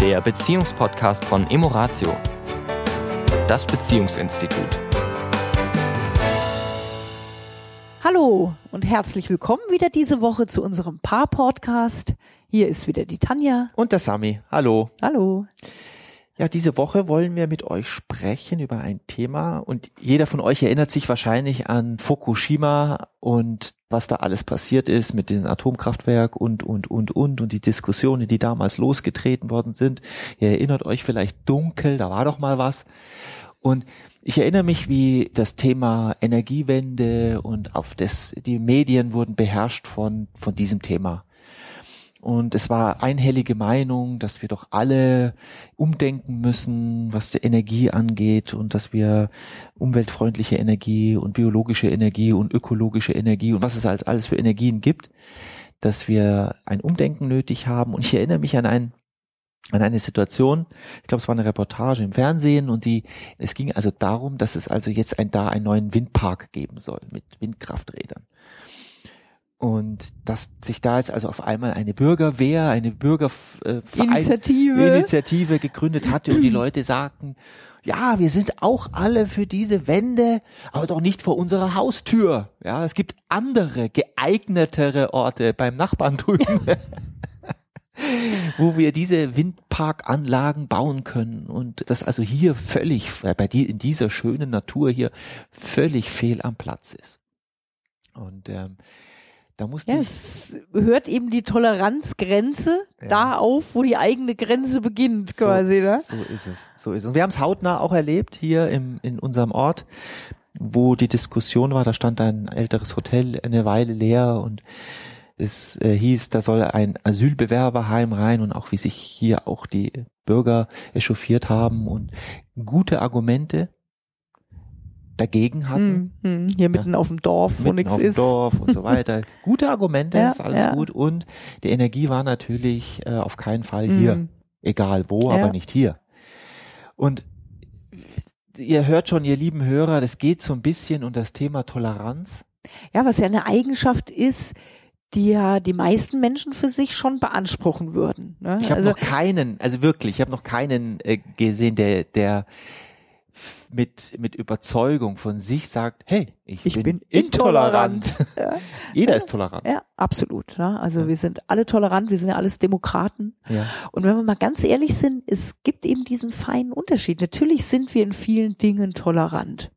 der Beziehungspodcast von Emoratio, das Beziehungsinstitut. Hallo und herzlich willkommen wieder diese Woche zu unserem Paar-Podcast. Hier ist wieder die Tanja. Und der Sami. Hallo. Hallo. Ja, diese Woche wollen wir mit euch sprechen über ein Thema und jeder von euch erinnert sich wahrscheinlich an Fukushima und was da alles passiert ist mit dem Atomkraftwerk und, und, und, und und die Diskussionen, die damals losgetreten worden sind. Ihr erinnert euch vielleicht dunkel, da war doch mal was. Und ich erinnere mich, wie das Thema Energiewende und auf das, die Medien wurden beherrscht von, von diesem Thema. Und es war einhellige Meinung, dass wir doch alle umdenken müssen, was die Energie angeht und dass wir umweltfreundliche Energie und biologische Energie und ökologische Energie und was es halt alles für Energien gibt, dass wir ein Umdenken nötig haben. Und ich erinnere mich an ein an eine Situation, ich glaube, es war eine Reportage im Fernsehen und die, es ging also darum, dass es also jetzt ein, da einen neuen Windpark geben soll mit Windkrafträdern. Und dass sich da jetzt also auf einmal eine Bürgerwehr, eine Bürgerinitiative äh, Initiative gegründet hatte und die Leute sagten, ja, wir sind auch alle für diese Wende, aber doch nicht vor unserer Haustür. Ja, es gibt andere, geeignetere Orte beim Nachbarn drüben. wo wir diese Windparkanlagen bauen können und das also hier völlig bei die in dieser schönen Natur hier völlig fehl am Platz ist. Und ähm, da musste ja, ich, es hört eben die Toleranzgrenze Ja. da auf, wo die eigene Grenze beginnt, quasi, so, ne? So ist es. So ist es. Und wir haben es hautnah auch erlebt hier im, in unserem Ort, wo die Diskussion war, da stand ein älteres Hotel eine Weile leer und es äh, hieß, da soll ein Asylbewerberheim rein und auch wie sich hier auch die Bürger echauffiert haben und gute Argumente dagegen hatten. Hm, hm. Hier mitten auf dem Dorf, wo nichts ist. Dorf und so weiter. Gute Argumente, Ja, ist alles ja. gut. Und die Energie war natürlich äh, auf keinen Fall hier. Hm. Egal wo, Ja. aber nicht hier. Und ihr hört schon, ihr lieben Hörer, das geht so ein bisschen um das Thema Toleranz. Ja, was ja eine Eigenschaft ist, die ja die meisten Menschen für sich schon beanspruchen würden. Ne? Ich habe also, noch keinen, also wirklich, ich habe noch keinen äh, gesehen, der, der mit, mit Überzeugung von sich sagt, hey, ich, Ich bin, bin intolerant. Ja. Jeder ist tolerant. ja, absolut. Ne? Also Ja. wir sind alle tolerant, wir sind ja alles Demokraten. Ja. Und wenn wir mal ganz ehrlich sind, es gibt eben diesen feinen Unterschied. Natürlich sind wir in vielen Dingen tolerant.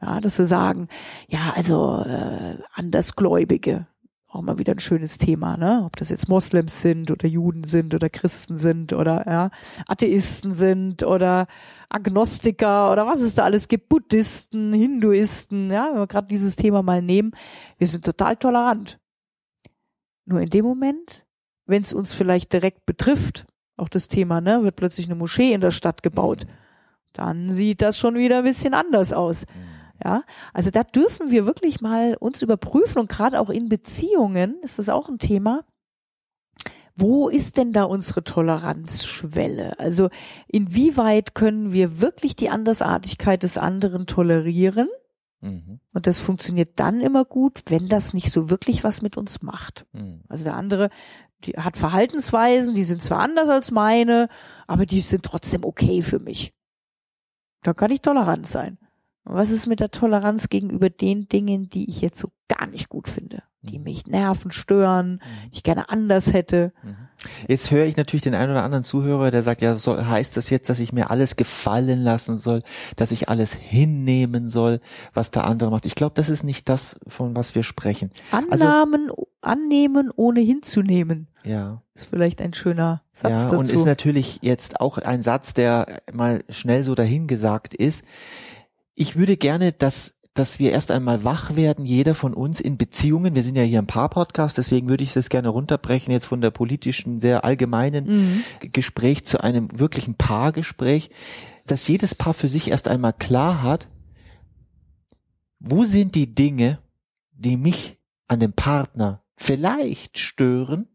Ja, dass wir sagen, ja, also äh, Andersgläubige, auch mal wieder ein schönes Thema, ne? Ob das jetzt Moslems sind oder Juden sind oder Christen sind oder ja, Atheisten sind oder Agnostiker oder was es da alles gibt, Buddhisten, Hinduisten, ja, wenn wir gerade dieses Thema mal nehmen, wir sind total tolerant. Nur in dem Moment, wenn es uns vielleicht direkt betrifft, auch das Thema, ne, wird plötzlich eine Moschee in der Stadt gebaut, dann sieht das schon wieder ein bisschen anders aus. Ja, also da dürfen wir wirklich mal uns überprüfen und gerade auch in Beziehungen ist das auch ein Thema. Wo ist denn da unsere Toleranzschwelle? Also inwieweit können wir wirklich die Andersartigkeit des anderen tolerieren? Mhm. Und das funktioniert dann immer gut, wenn das nicht so wirklich was mit uns macht. Mhm. Also der andere, die hat Verhaltensweisen, die sind zwar anders als meine, aber die sind trotzdem okay für mich. Da kann ich tolerant sein. Was ist mit der Toleranz gegenüber den Dingen, die ich jetzt so gar nicht gut finde, die Mhm. mich nerven, stören, die ich gerne anders hätte? Jetzt höre ich natürlich den einen oder anderen Zuhörer, der sagt, ja, soll, heißt das jetzt, dass ich mir alles gefallen lassen soll, dass ich alles hinnehmen soll, was der andere macht. Ich glaube, das ist nicht das, von was wir sprechen. Also Annahmen, annehmen, ohne hinzunehmen, Ja, ist vielleicht ein schöner Satz ja, dazu. und ist natürlich jetzt auch ein Satz, der mal schnell so dahingesagt ist. Ich würde gerne, dass dass wir erst einmal wach werden, jeder von uns in Beziehungen. Wir sind ja hier ein Paar-Podcast, deswegen würde ich das gerne runterbrechen, jetzt von der politischen, sehr allgemeinen Mhm. Gespräch zu einem wirklichen Paargespräch, dass jedes Paar für sich erst einmal klar hat, wo sind die Dinge, die mich an dem Partner vielleicht stören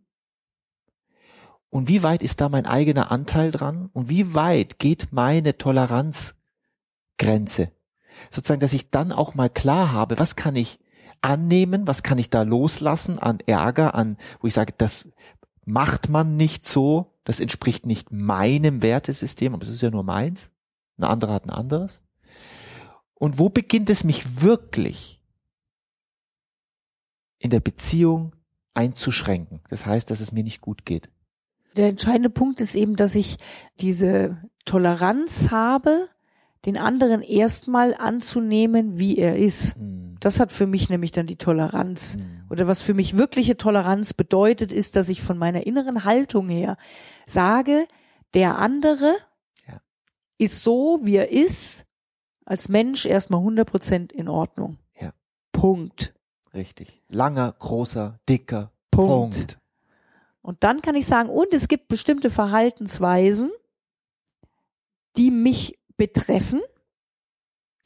und wie weit ist da mein eigener Anteil dran und wie weit geht meine Toleranzgrenze? Sozusagen, dass ich dann auch mal klar habe, was kann ich annehmen, was kann ich da loslassen an Ärger, an, wo ich sage, das macht man nicht so, das entspricht nicht meinem Wertesystem, aber es ist ja nur meins. Ein anderer hat ein anderes. Und wo beginnt es mich wirklich in der Beziehung einzuschränken? Das heißt, dass es mir nicht gut geht. Der entscheidende Punkt ist eben, dass ich diese Toleranz habe, den anderen erstmal anzunehmen, wie er ist. Hm. Das hat für mich nämlich dann die Toleranz. Hm. Oder was für mich wirkliche Toleranz bedeutet, ist, dass ich von meiner inneren Haltung her sage, der andere Ja. ist so, wie er ist, als Mensch erstmal 100 Prozent in Ordnung. Ja. Punkt. Richtig. Langer, großer, dicker. Punkt. Punkt. Und dann kann ich sagen, und es gibt bestimmte Verhaltensweisen, die mich betreffen,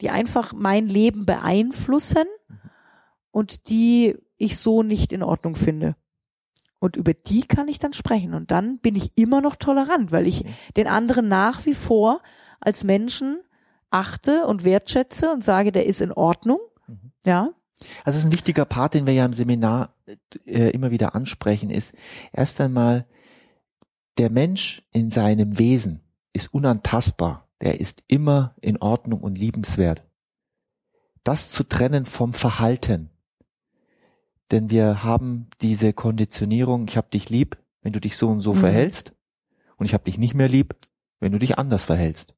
die einfach mein Leben beeinflussen und die ich so nicht in Ordnung finde. Und über die kann ich dann sprechen. Und dann bin ich immer noch tolerant, weil ich Okay. den anderen nach wie vor als Menschen achte und wertschätze und sage, der ist in Ordnung. Mhm. Ja. Also es ist ein wichtiger Part, den wir ja im Seminar äh, immer wieder ansprechen, ist erst einmal, der Mensch in seinem Wesen ist unantastbar. Der ist immer in Ordnung und liebenswert. Das zu trennen vom Verhalten. Denn wir haben diese Konditionierung, ich habe dich lieb, wenn du dich so und so Mhm. verhältst. Und ich habe dich nicht mehr lieb, wenn du dich anders verhältst.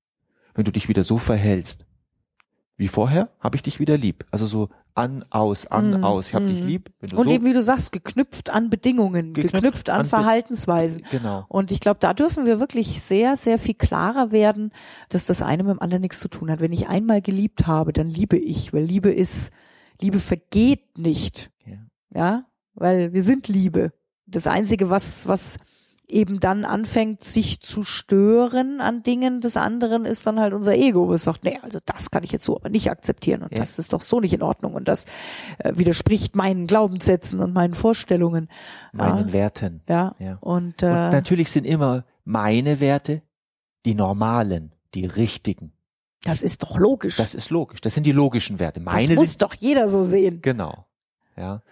Wenn du dich wieder so verhältst. Wie vorher, habe ich dich wieder lieb. Also so an, aus, an, Mhm. aus. Ich habe dich Mhm. lieb. Und so, eben, wie du sagst, geknüpft an Bedingungen, Geknüpft geknüpft, an, an Verhaltensweisen. Genau. Und ich glaube, da dürfen wir wirklich sehr, sehr viel klarer werden, dass das eine mit dem anderen nichts zu tun hat. Wenn ich einmal geliebt habe, dann liebe ich, weil Liebe ist, Liebe vergeht nicht. Ja. Ja, weil wir sind Liebe. Das einzige, was, was eben dann anfängt, sich zu stören an Dingen des anderen, ist dann halt unser Ego, was sagt, nee, also das kann ich jetzt so aber nicht akzeptieren und Ja. das ist doch so nicht in Ordnung und das äh, widerspricht meinen Glaubenssätzen und meinen Vorstellungen. Meinen ja, Werten. ja. Ja. Und, Und äh, natürlich sind immer meine Werte die normalen, die richtigen. das ist doch logisch. Das ist logisch. Das sind die logischen Werte. das Meine muss sind doch jeder so sehen. genau. Ja.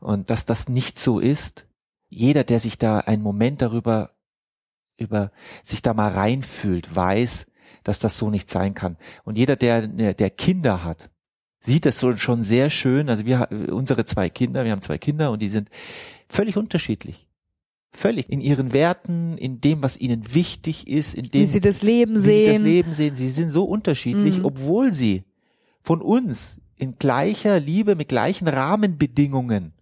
Und dass das nicht so ist, jeder, der sich da einen Moment darüber über sich da mal reinfühlt, weiß, dass das so nicht sein kann. Und jeder, der der Kinder hat, sieht das so schon sehr schön. Also wir unsere zwei Kinder, wir haben zwei Kinder und die sind völlig unterschiedlich. Völlig in ihren Werten, in dem, was ihnen wichtig ist, in dem, Wie sie das Leben wie sie das sehen. Leben sehen. Sie sind so unterschiedlich, Mhm. obwohl sie von uns in gleicher Liebe, mit gleichen Rahmenbedingungen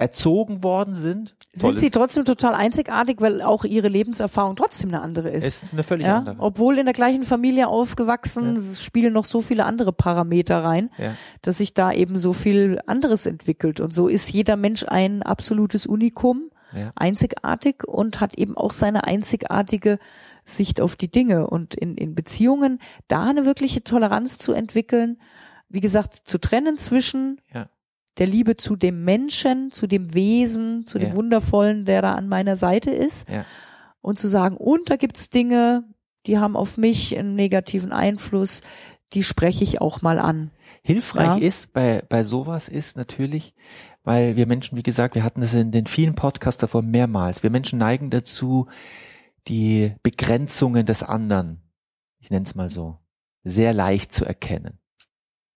erzogen worden sind. sind Tolles- sie trotzdem total einzigartig, weil auch ihre Lebenserfahrung trotzdem eine andere ist. ist eine völlig ja, andere. obwohl in der gleichen Familie aufgewachsen, Ja. spielen noch so viele andere Parameter rein, Ja. dass sich da eben so viel anderes entwickelt. Und so ist jeder Mensch ein absolutes Unikum, Ja. einzigartig und hat eben auch seine einzigartige Sicht auf die Dinge. Und in, in Beziehungen da eine wirkliche Toleranz zu entwickeln, wie gesagt, zu trennen zwischen Ja. Der Liebe zu dem Menschen, zu dem Wesen, zu dem Ja. Wundervollen, der da an meiner Seite ist. Ja. Und zu sagen, und da gibt's Dinge, die haben auf mich einen negativen Einfluss, die spreche ich auch mal an. Hilfreich Ja. ist bei, bei sowas ist natürlich, weil wir Menschen, wie gesagt, wir hatten das in den vielen Podcasts davor mehrmals, wir Menschen neigen dazu, die Begrenzungen des anderen, ich nenne es mal so, sehr leicht zu erkennen.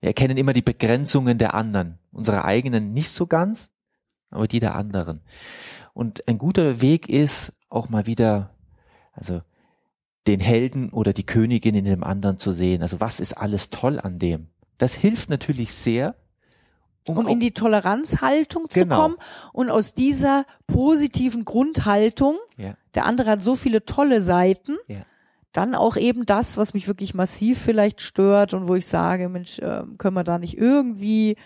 Wir erkennen immer die Begrenzungen der anderen, unsere eigenen nicht so ganz, aber die der anderen. Und ein guter Weg ist auch mal wieder, also den Helden oder die Königin in dem anderen zu sehen. Also was ist alles toll an dem? Das hilft natürlich sehr, um, Um in die Toleranzhaltung zu Genau. kommen und aus dieser positiven Grundhaltung, Ja. der andere hat so viele tolle Seiten, Ja. Dann auch eben das, was mich wirklich massiv vielleicht stört und wo ich sage, Mensch, ähm, können wir da nicht irgendwie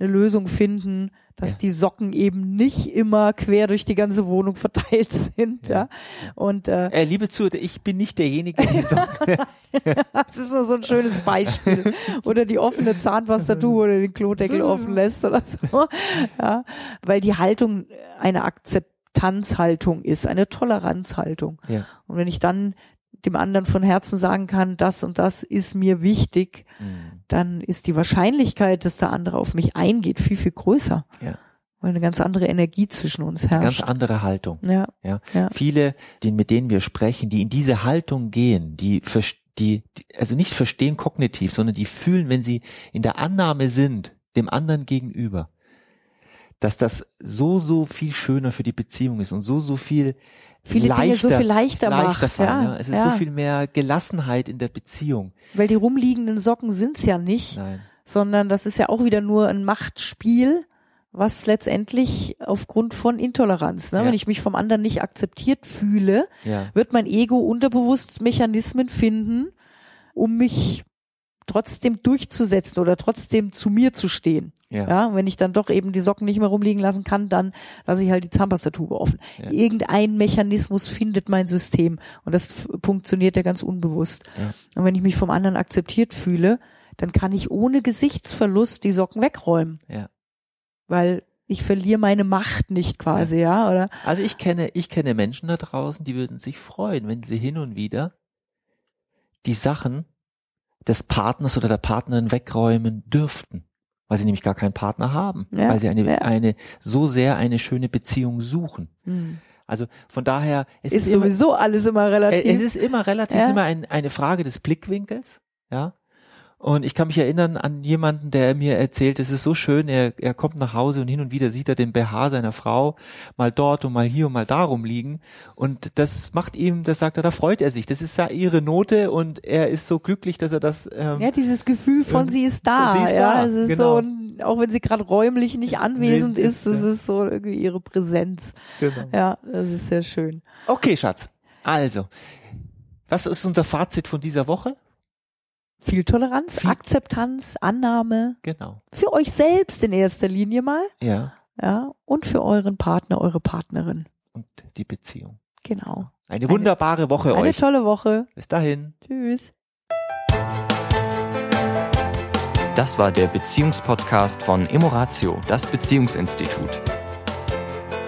eine Lösung finden, dass Ja. die Socken eben nicht immer quer durch die ganze Wohnung verteilt sind, ja. Ja. Und äh, äh, liebe Zuhörer, ich bin nicht derjenige, der die Socken, das ist nur so ein schönes Beispiel. oder die offene Zahnpastatube oder den Klodeckel offen lässt oder so. Ja, weil die Haltung eine Akzeptanzhaltung ist, eine Toleranzhaltung. ja. Und wenn ich dann dem anderen von Herzen sagen kann, das und das ist mir wichtig, Mhm. dann ist die Wahrscheinlichkeit, dass der andere auf mich eingeht, viel, viel größer. Ja. Weil eine ganz andere Energie zwischen uns herrscht. Ganz andere Haltung. Ja. Ja. Ja. Viele, die, mit denen wir sprechen, die in diese Haltung gehen, die, die, die, also nicht verstehen kognitiv, sondern die fühlen, wenn sie in der Annahme sind, dem anderen gegenüber, dass das so, so viel schöner für die Beziehung ist und so, so viel Viele leichter, Dinge so viel leichter, macht. fallen, ja. Es ist ja. so viel mehr Gelassenheit in der Beziehung. Weil die rumliegenden Socken sind's ja nicht, Nein. sondern das ist ja auch wieder nur ein Machtspiel, was letztendlich aufgrund von Intoleranz, ne? Ja. wenn ich mich vom anderen nicht akzeptiert fühle, Ja. wird mein Ego unterbewusst Mechanismen finden, um mich trotzdem durchzusetzen oder trotzdem zu mir zu stehen. Ja. Ja, wenn ich dann doch eben die Socken nicht mehr rumliegen lassen kann, dann lasse ich halt die Zahnpastatube offen. Ja. Irgendein Mechanismus findet mein System und das funktioniert ja ganz unbewusst. Ja. Und wenn ich mich vom anderen akzeptiert fühle, dann kann ich ohne Gesichtsverlust die Socken wegräumen, Ja. weil ich verliere meine Macht nicht quasi, ja, oder? Also ich kenne, ich kenne Menschen da draußen, die würden sich freuen, wenn sie hin und wieder die Sachen des Partners oder der Partnerin wegräumen dürften, weil sie nämlich gar keinen Partner haben, Ja, weil sie eine, ja. eine so sehr eine schöne Beziehung suchen. Hm. Also von daher es Ist ist immer, sowieso alles immer äh, relativ. es ist immer relativ, es Ja. ist immer ein, eine Frage des Blickwinkels, ja. Und ich kann mich erinnern an jemanden, der mir erzählt, es ist so schön, er, er kommt nach Hause und hin und wieder sieht er den BH seiner Frau mal dort und mal hier und mal darum liegen. Und das macht ihm, das sagt er, da freut er sich. Das ist ja ihre Note und er ist so glücklich, dass er das, ähm, ja, dieses Gefühl von ähm, sie ist da, sie ist ja, da, es ist genau. so, ein, auch wenn sie gerade räumlich nicht anwesend Nee, ist, es ja. ist so irgendwie ihre Präsenz. genau. Ja, das ist sehr schön. Okay, Schatz. Also, was ist unser Fazit von dieser Woche? Viel Toleranz, Viel- Akzeptanz, Annahme Genau. für euch selbst in erster Linie mal, Ja. ja, und für euren Partner, eure Partnerin. Und die Beziehung. Genau. Eine wunderbare Woche Eine euch. tolle Woche. Bis dahin. Tschüss. Das war der Beziehungspodcast von Emoratio, das Beziehungsinstitut.